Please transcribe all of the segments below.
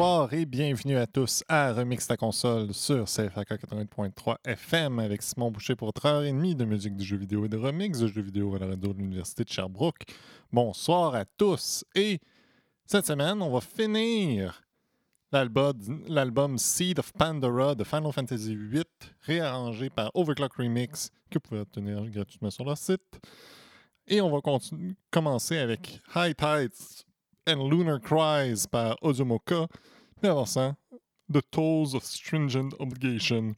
Bonsoir et bienvenue à tous à Remix ta console sur CFAK 80.3 FM avec Simon Boucher pour 3h30 de musique de jeux vidéo et de remix de jeux vidéo à la radio de l'Université de Sherbrooke. Bonsoir à tous et cette semaine, on va finir l'album Seed of Pandora de Final Fantasy VIII réarrangé par Overclock Remix que vous pouvez obtenir gratuitement sur leur site. Et on va commencer avec High Tides and Lunar Cries par Ozumoka. Puis avant ça, The Tolls of Stringent Obligation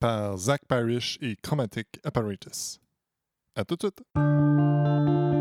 par Zach Parrish et Chromatic Apparatus. À tout de suite.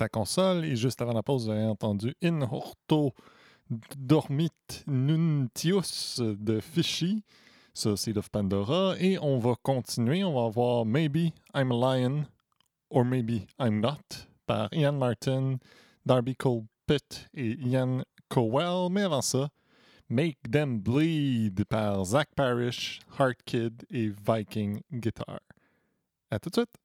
La console et juste avant la pause, vous avez entendu In Horto Dormit Nuntius de Fishy Seed of Pandora et on va continuer, on va voir Maybe I'm a Lion or Maybe I'm Not par Ian Martin, Darby Colpitt et Ian Cowell. Mais avant ça, Make Them Bleed par Zach Parrish, Heart Kid et Viking Guitar. À tout de suite!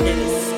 Yes.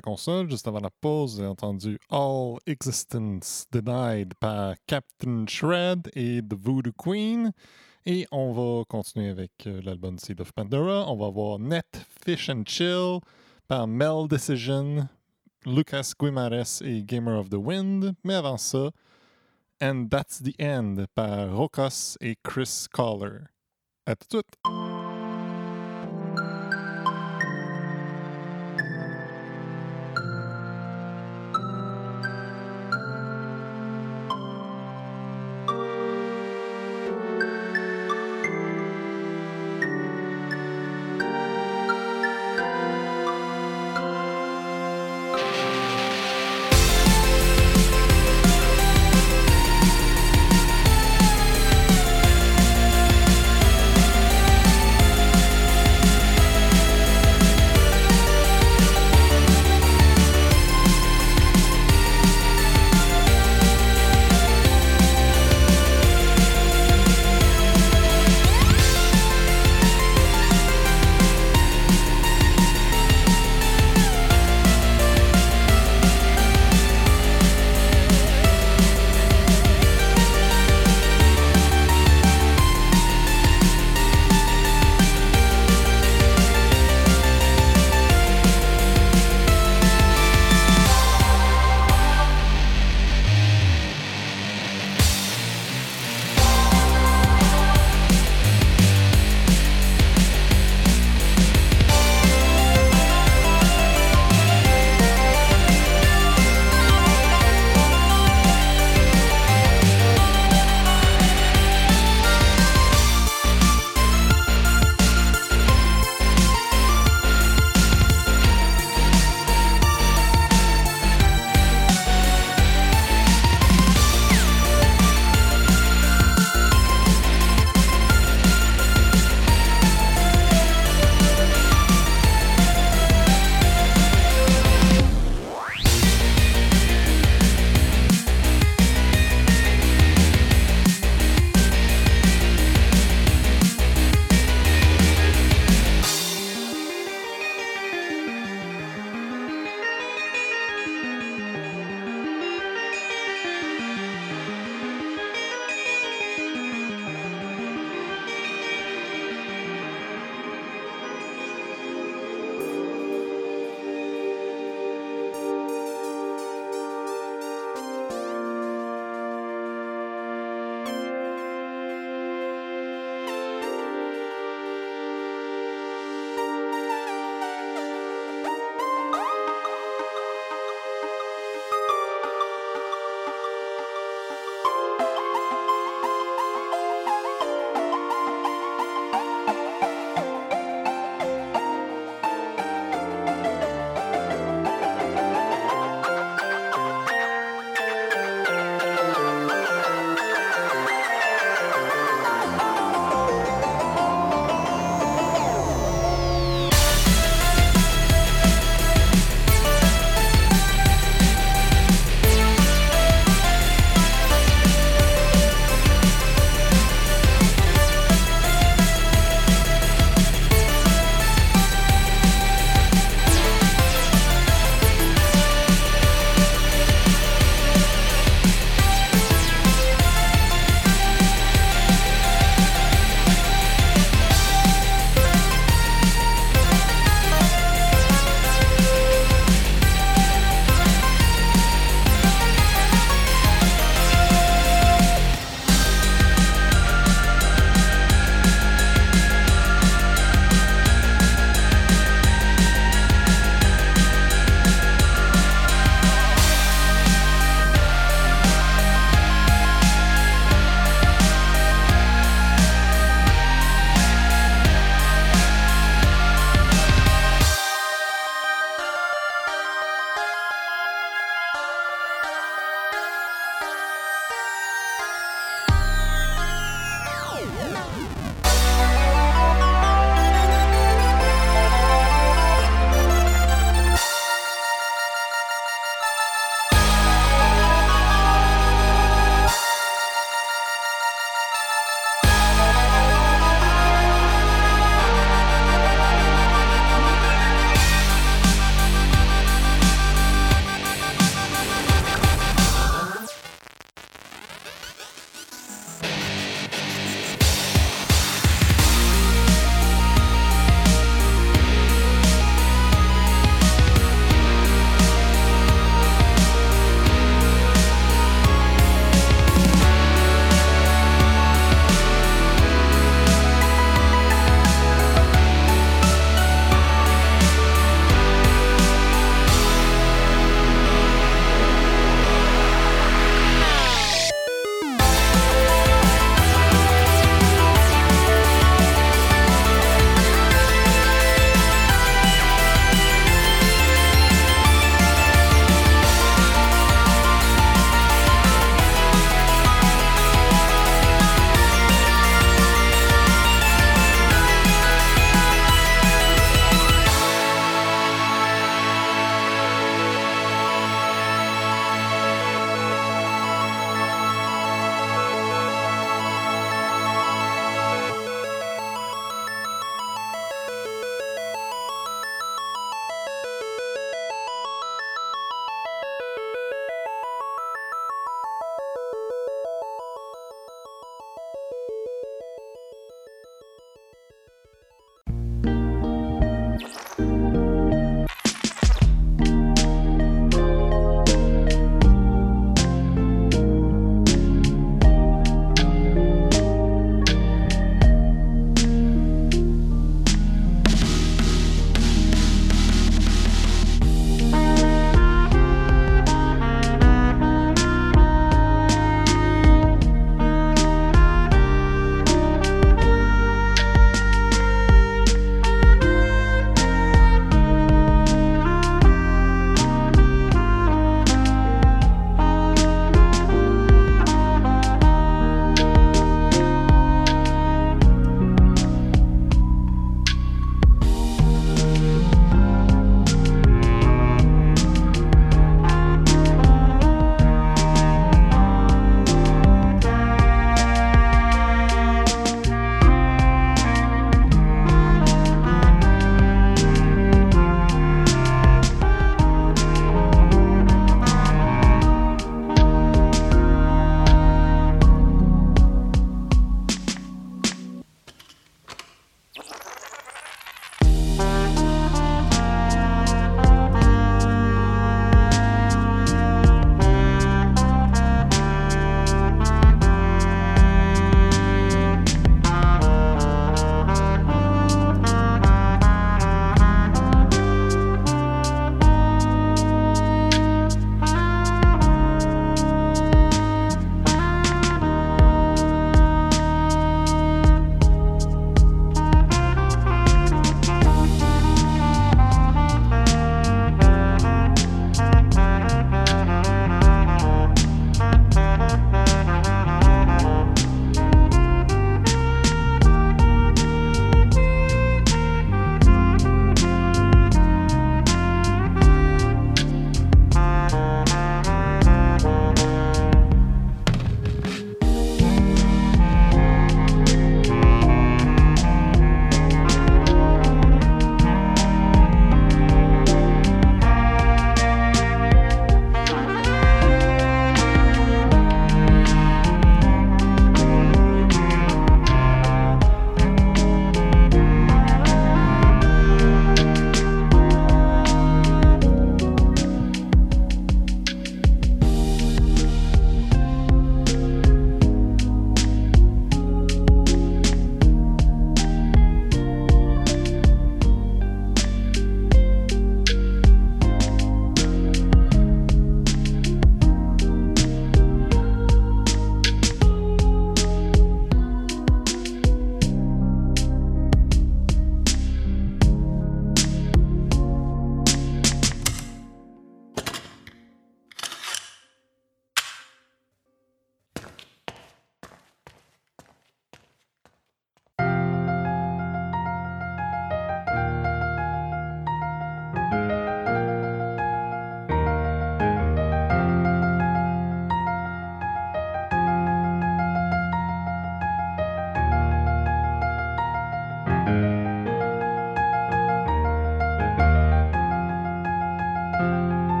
Console. Juste avant la pause, avez entendu All Existence Denied par Captain Shred et The Voodoo Queen. Et on va continuer avec euh, l'album Seed of Pandora. On va voir Net Fish and Chill par Mel Decision, Lucas Guimares et Gamer of the Wind. Mais avant ça, And That's the End par Rokos et Chris Collar. À tout!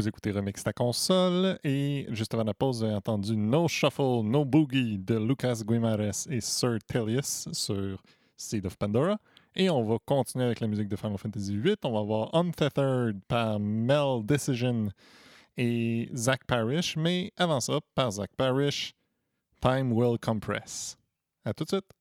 Vous écoutez Remix ta console et juste avant la pause, vous avez entendu No Shuffle, No Boogie de Lucas Guimares et Sir Tellius sur Seed of Pandora. Et on va continuer avec la musique de Final Fantasy VIII. On va voir Untethered par Mel Decision et Zach Parrish. Mais avant ça, par Zach Parrish, Time Will Compress. À tout de suite.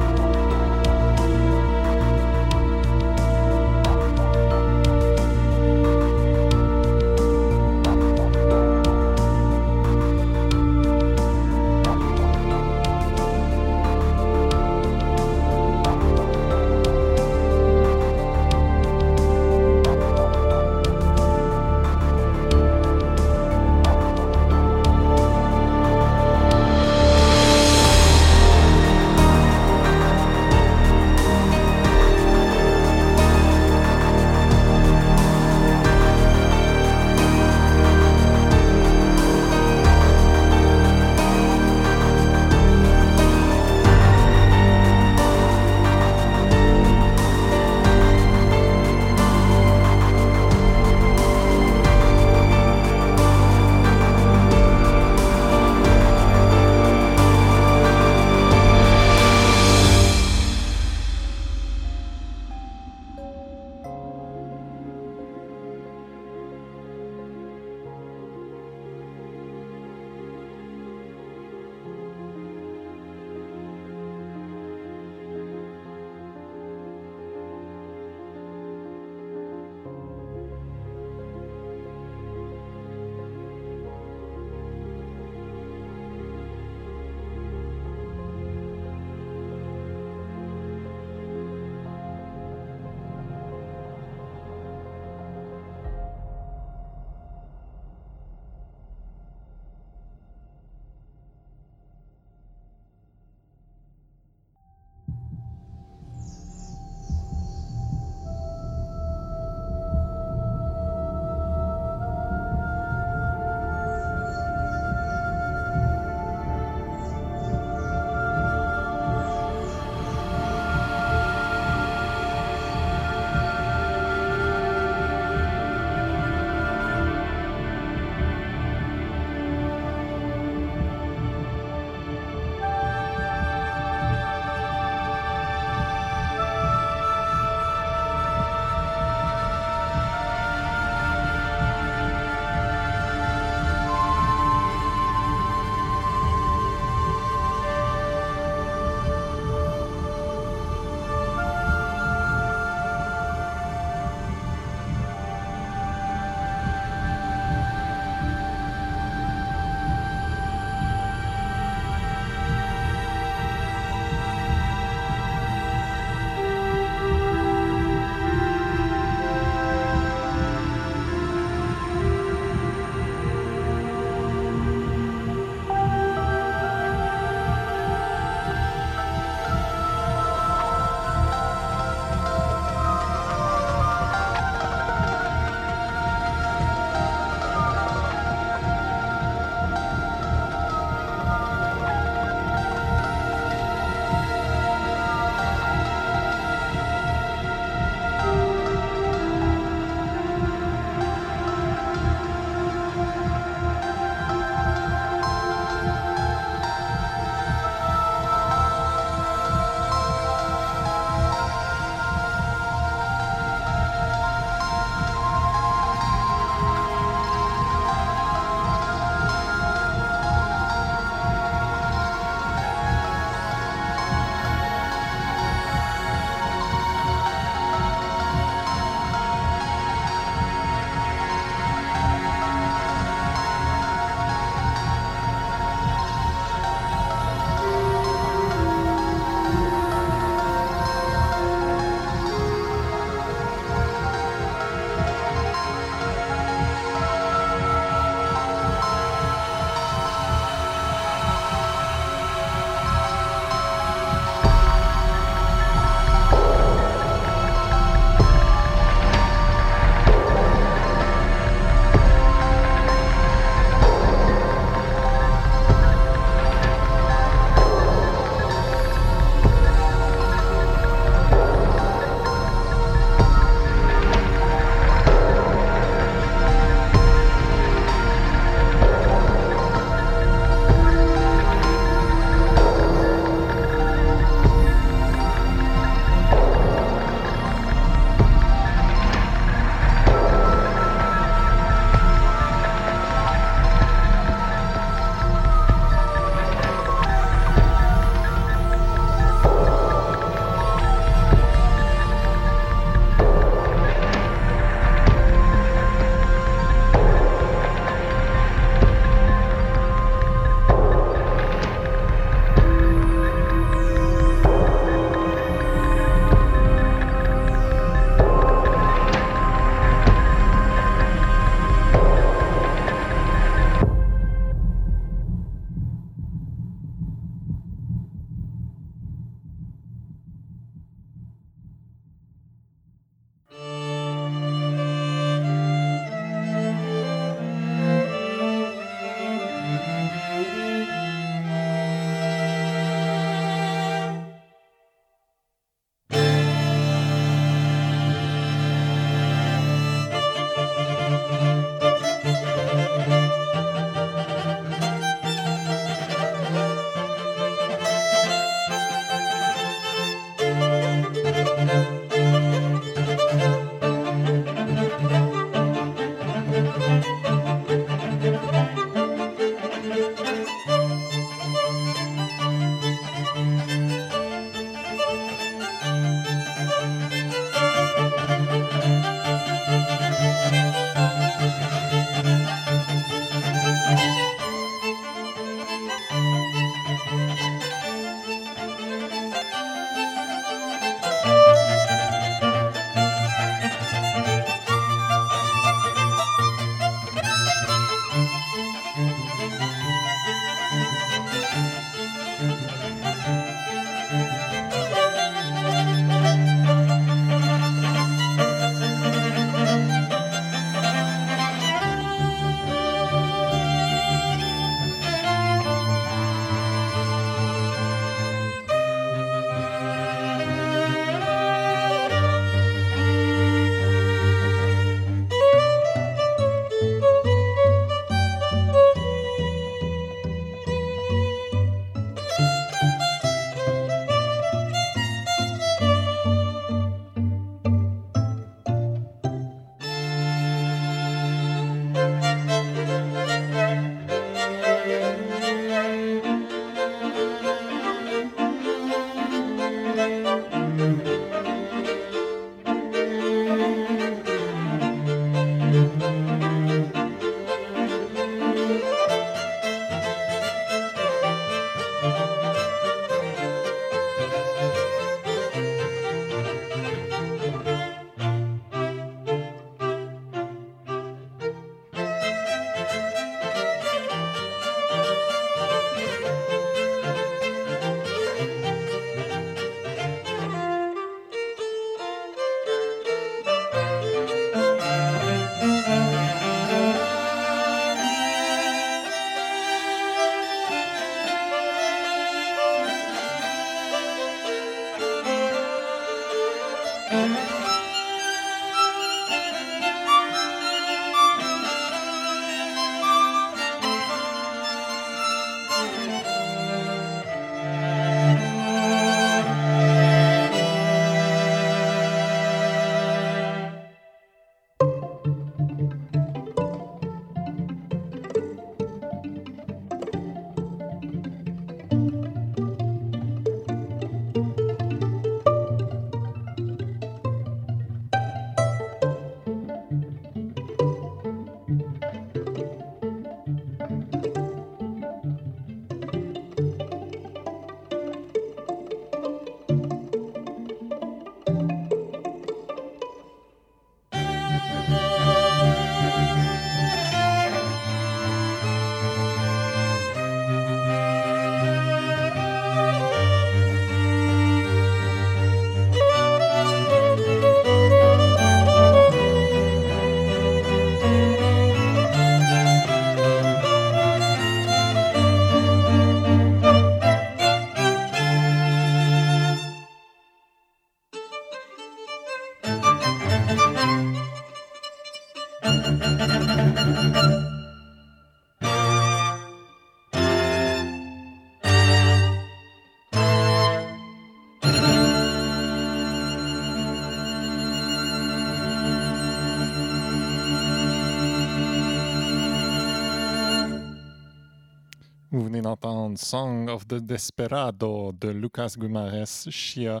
Song of the Desperado de Lucas Guimarães, Shia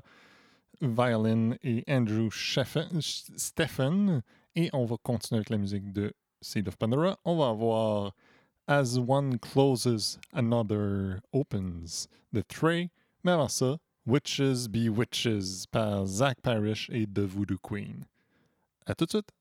Violin et Andrew Stephen. Et on va continuer avec la musique de Seed of Pandora. On va avoir As One Closes, Another Opens de Trey. Mais avant ça, Witches Be Witches par Zach Parrish et The Voodoo Queen. À tout de suite!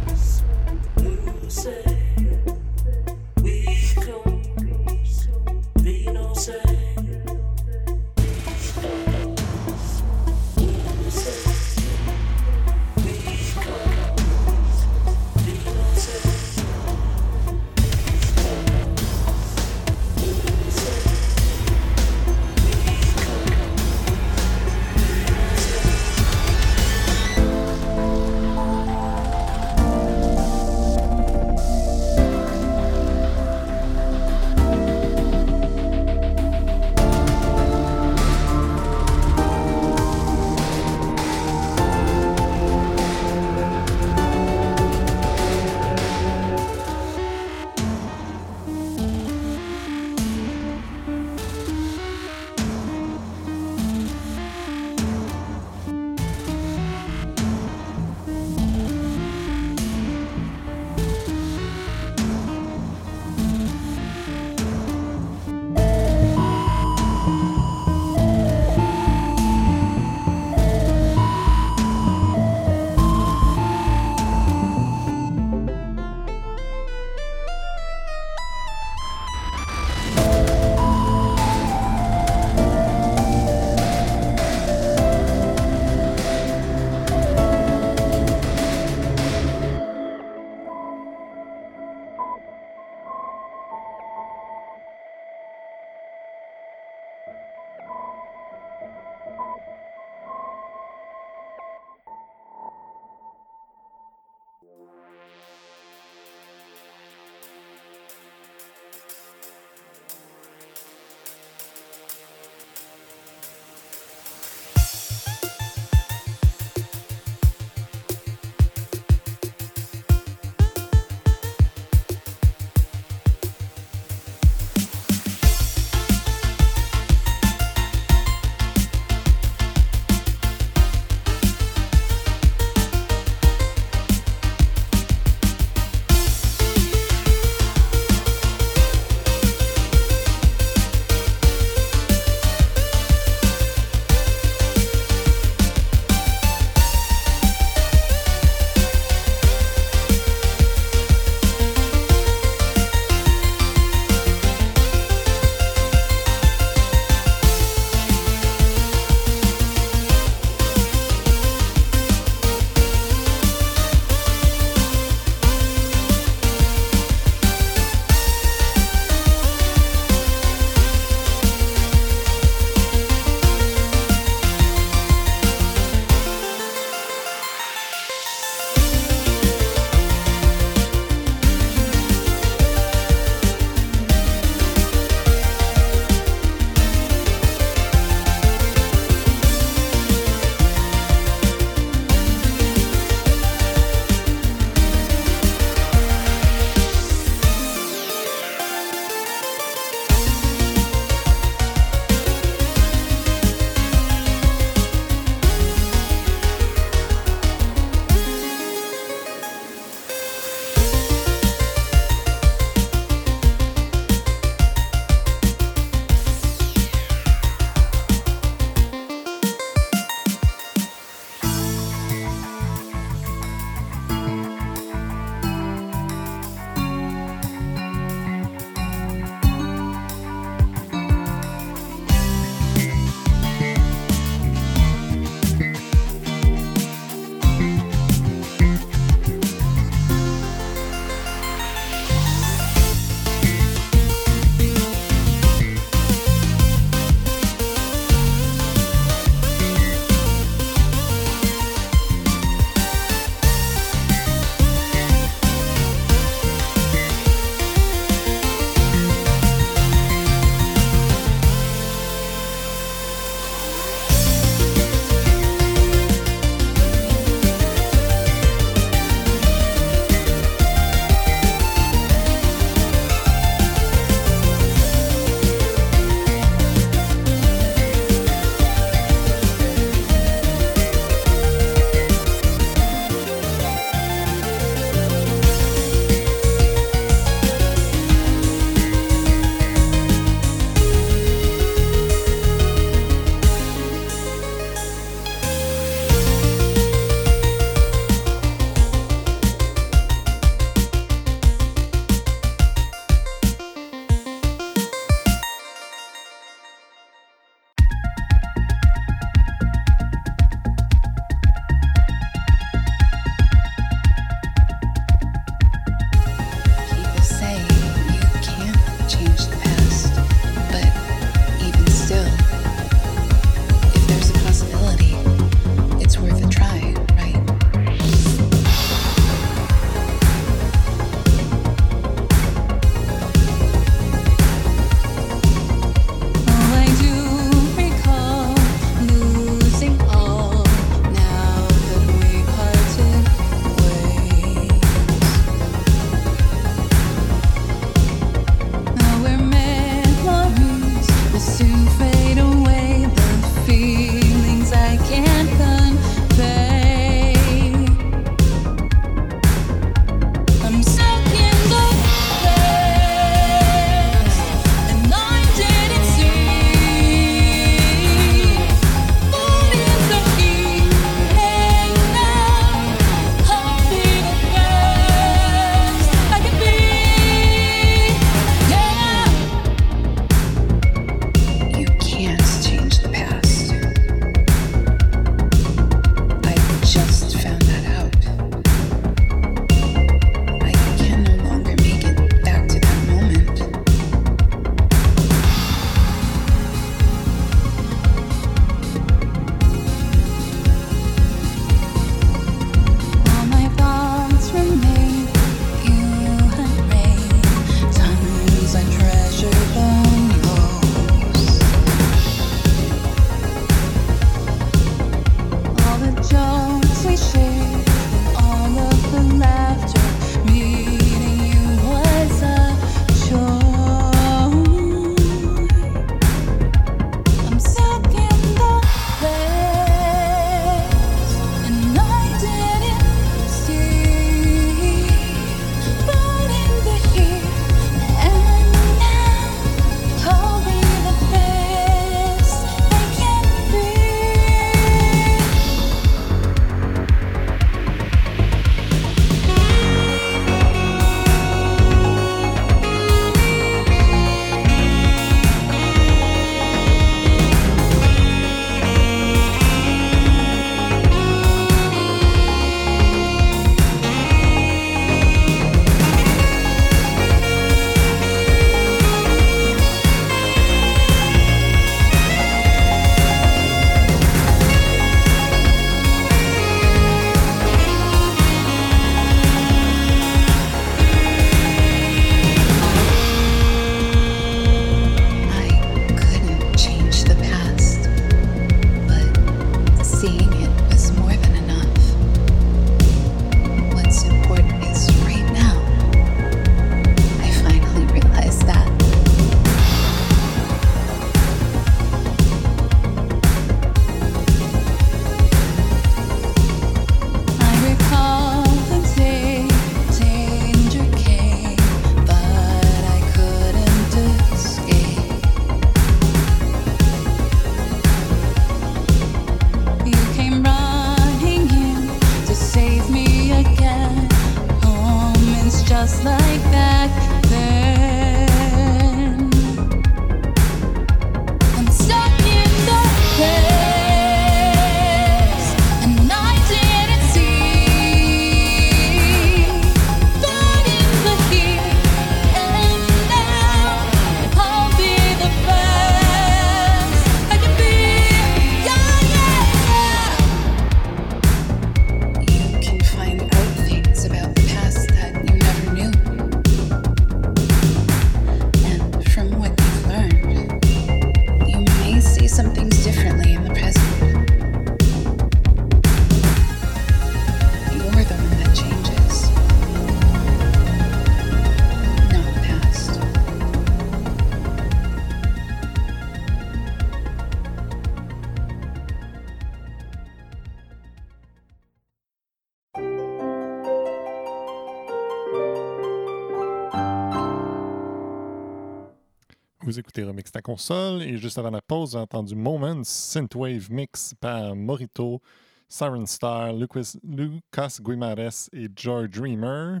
Console et juste avant la pause, j'ai entendu Moments Synthwave Mix par Morito, Siren Star, Lucas, Guimares et George Dreamer.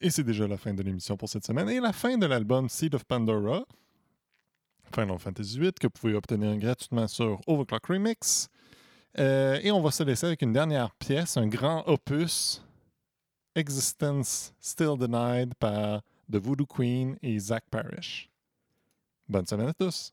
Et c'est déjà la fin de l'émission pour cette semaine et la fin de l'album Seed of Pandora, Final Fantasy VIII, que vous pouvez obtenir gratuitement sur Overclock Remix. Euh, et on va se laisser avec une dernière pièce, un grand opus, Existence Still Denied par The Voodoo Queen et Zach Parrish. Bonne semaine existence.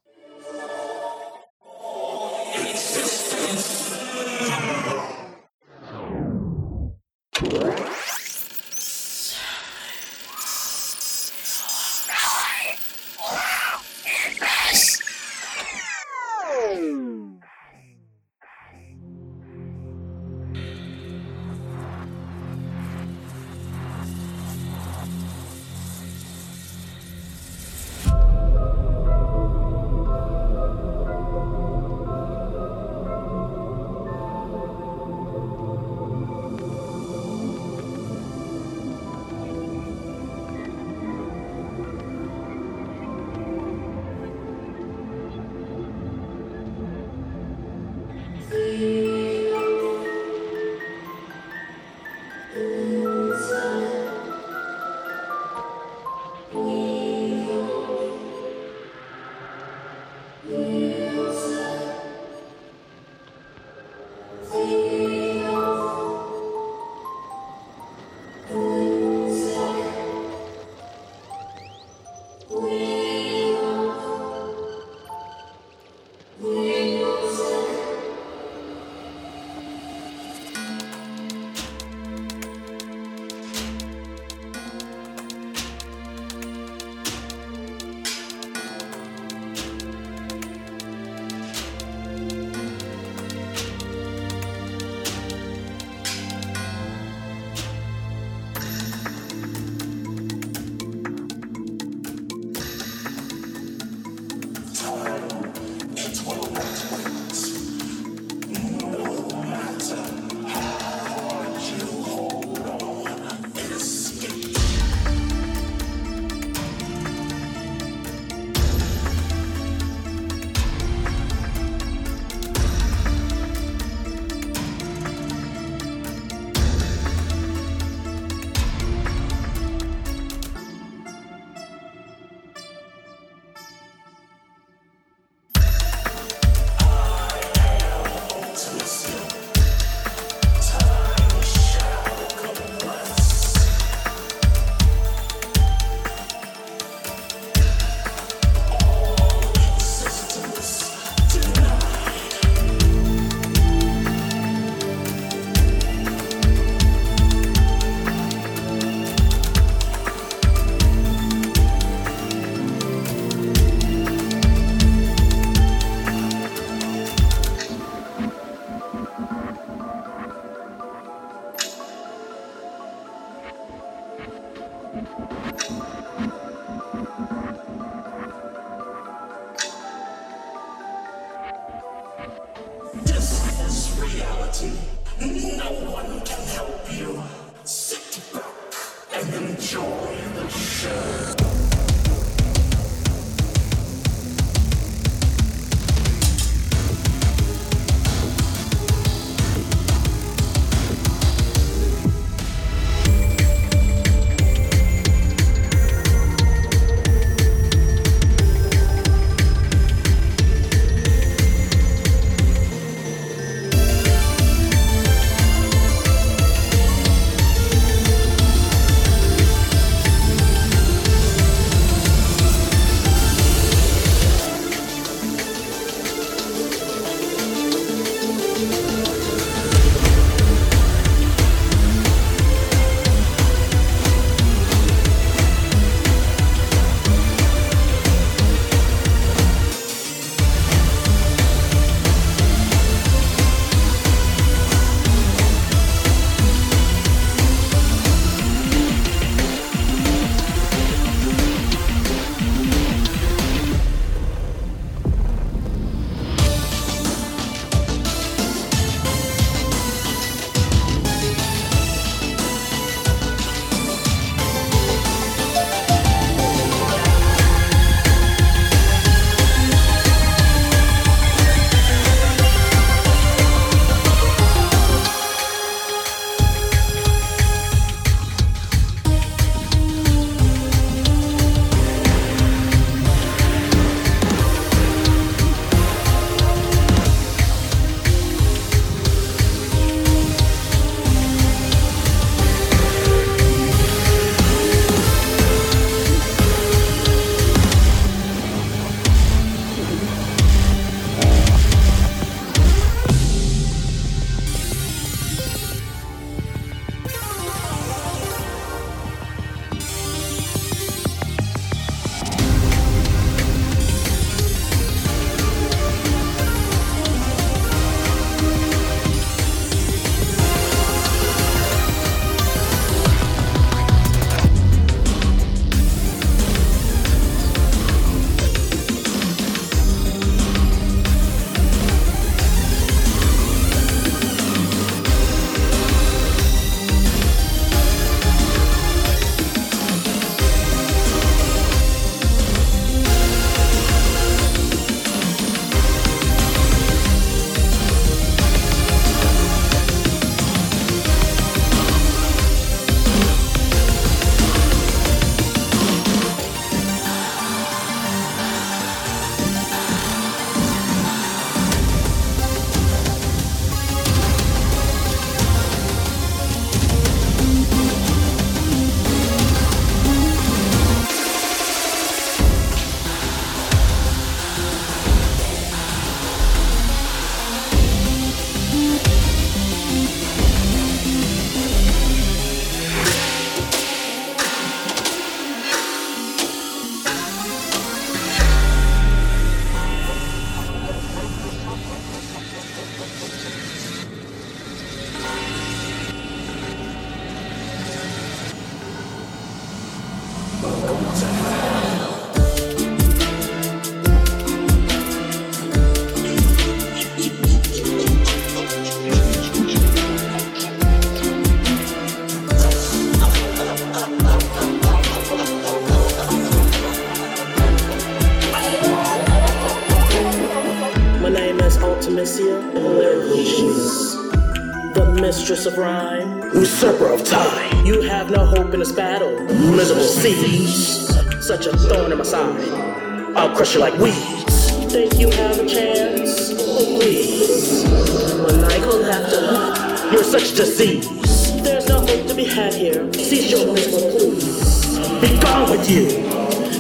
Crush you like weeds. Think you have a chance? Oh, please. Maniacal laughter, you're such disease. There's no hope to be had here. Cease your miserable pleas. Be gone with you,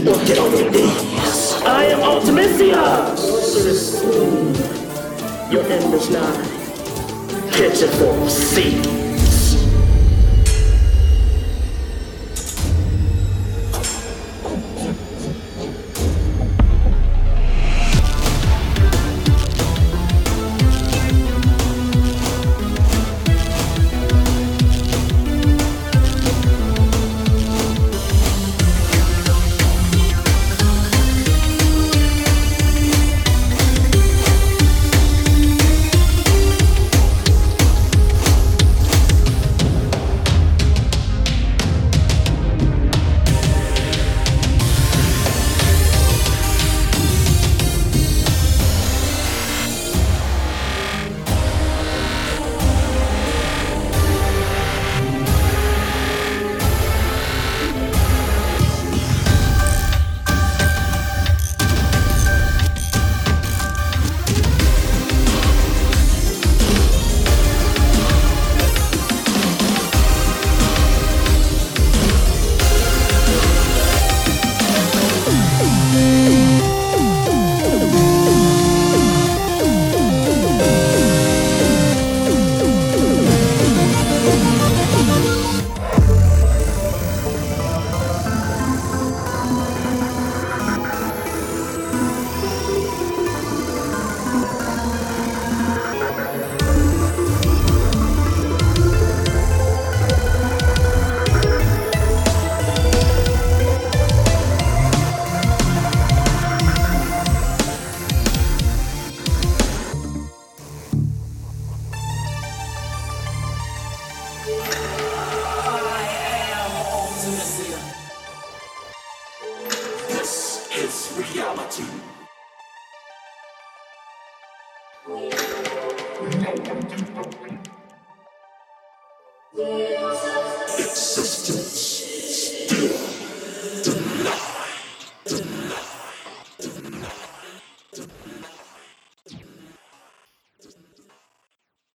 or get on your knees. I am Ultimisia! Sorceress your end is nigh. Kitchen full of seeds.